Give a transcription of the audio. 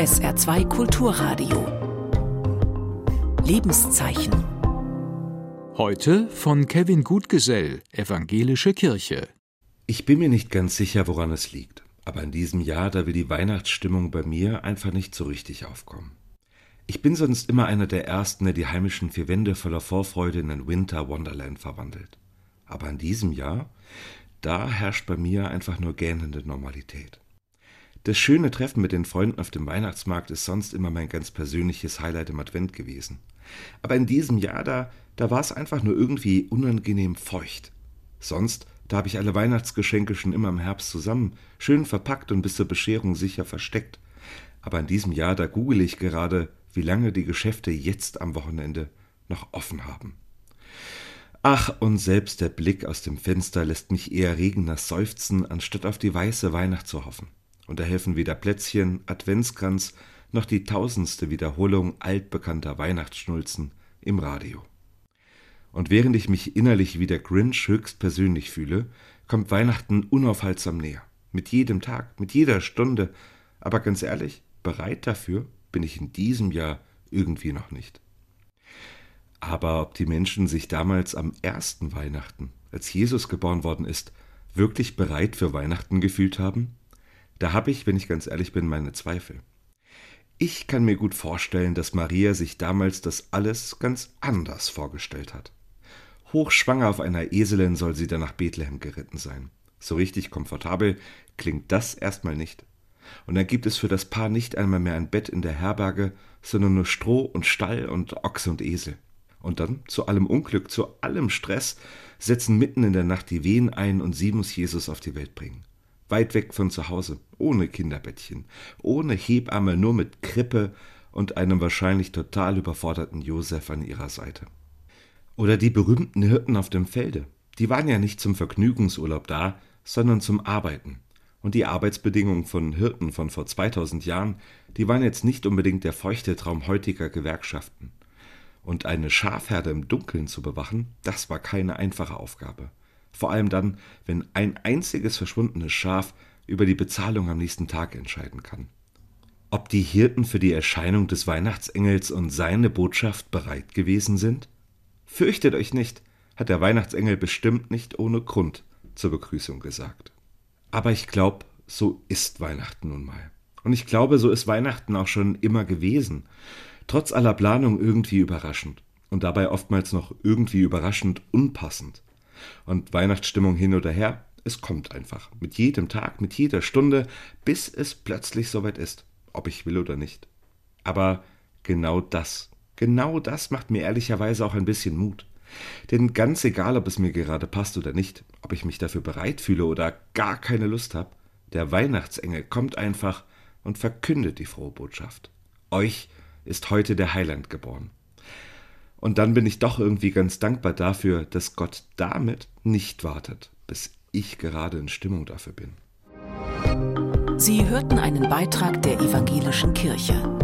SR2 Kulturradio. Lebenszeichen. Heute von Kevin Gutgesell, Evangelische Kirche. Ich bin mir nicht ganz sicher, woran es liegt. Aber in diesem Jahr, da will die Weihnachtsstimmung bei mir einfach nicht so richtig aufkommen. Ich bin sonst immer einer der Ersten, der die heimischen vier Wände voller Vorfreude in ein Winter Wonderland verwandelt. Aber in diesem Jahr, da herrscht bei mir einfach nur gähnende Normalität. Das schöne Treffen mit den Freunden auf dem Weihnachtsmarkt ist sonst immer mein ganz persönliches Highlight im Advent gewesen. Aber in diesem Jahr da, da war es einfach nur irgendwie unangenehm feucht. Sonst, da habe ich alle Weihnachtsgeschenke schon immer im Herbst zusammen, schön verpackt und bis zur Bescherung sicher versteckt. Aber in diesem Jahr, da google ich gerade, wie lange die Geschäfte jetzt am Wochenende noch offen haben. Ach, und selbst der Blick aus dem Fenster lässt mich eher regennass seufzen, anstatt auf die weiße Weihnacht zu hoffen und da helfen weder Plätzchen, Adventskranz noch die tausendste Wiederholung altbekannter Weihnachtsschnulzen im Radio. Und während ich mich innerlich wie der Grinch höchstpersönlich fühle, kommt Weihnachten unaufhaltsam näher. Mit jedem Tag, mit jeder Stunde. Aber ganz ehrlich, bereit dafür bin ich in diesem Jahr irgendwie noch nicht. Aber ob die Menschen sich damals am ersten Weihnachten, als Jesus geboren worden ist, wirklich bereit für Weihnachten gefühlt haben? Da habe ich, wenn ich ganz ehrlich bin, meine Zweifel. Ich kann mir gut vorstellen, dass Maria sich damals das alles ganz anders vorgestellt hat. Hochschwanger auf einer Eselin soll sie dann nach Bethlehem geritten sein. So richtig komfortabel klingt das erstmal nicht. Und dann gibt es für das Paar nicht einmal mehr ein Bett in der Herberge, sondern nur Stroh und Stall und Ochse und Esel. Und dann, zu allem Unglück, zu allem Stress, setzen mitten in der Nacht die Wehen ein und sie muss Jesus auf die Welt bringen weit weg von zu Hause, ohne Kinderbettchen, ohne Hebamme, nur mit Krippe und einem wahrscheinlich total überforderten Josef an ihrer Seite. Oder die berühmten Hirten auf dem Felde. Die waren ja nicht zum Vergnügungsurlaub da, sondern zum Arbeiten. Und die Arbeitsbedingungen von Hirten von vor 2000 Jahren, die waren jetzt nicht unbedingt der feuchte Traum heutiger Gewerkschaften. Und eine Schafherde im Dunkeln zu bewachen, das war keine einfache Aufgabe. Vor allem dann, wenn ein einziges verschwundenes Schaf über die Bezahlung am nächsten Tag entscheiden kann. Ob die Hirten für die Erscheinung des Weihnachtsengels und seine Botschaft bereit gewesen sind? Fürchtet euch nicht, hat der Weihnachtsengel bestimmt nicht ohne Grund zur Begrüßung gesagt. Aber ich glaube, so ist Weihnachten nun mal. Und ich glaube, so ist Weihnachten auch schon immer gewesen. Trotz aller Planung irgendwie überraschend. Und dabei oftmals noch irgendwie überraschend unpassend. Und Weihnachtsstimmung hin oder her, es kommt einfach. Mit jedem Tag, mit jeder Stunde, bis es plötzlich soweit ist. Ob ich will oder nicht. Aber genau das, genau das macht mir ehrlicherweise auch ein bisschen Mut. Denn ganz egal, ob es mir gerade passt oder nicht, ob ich mich dafür bereit fühle oder gar keine Lust habe, der Weihnachtsengel kommt einfach und verkündet die frohe Botschaft. Euch ist heute der Heiland geboren. Und dann bin ich doch irgendwie ganz dankbar dafür, dass Gott damit nicht wartet, bis ich gerade in Stimmung dafür bin. Sie hörten einen Beitrag der evangelischen Kirche.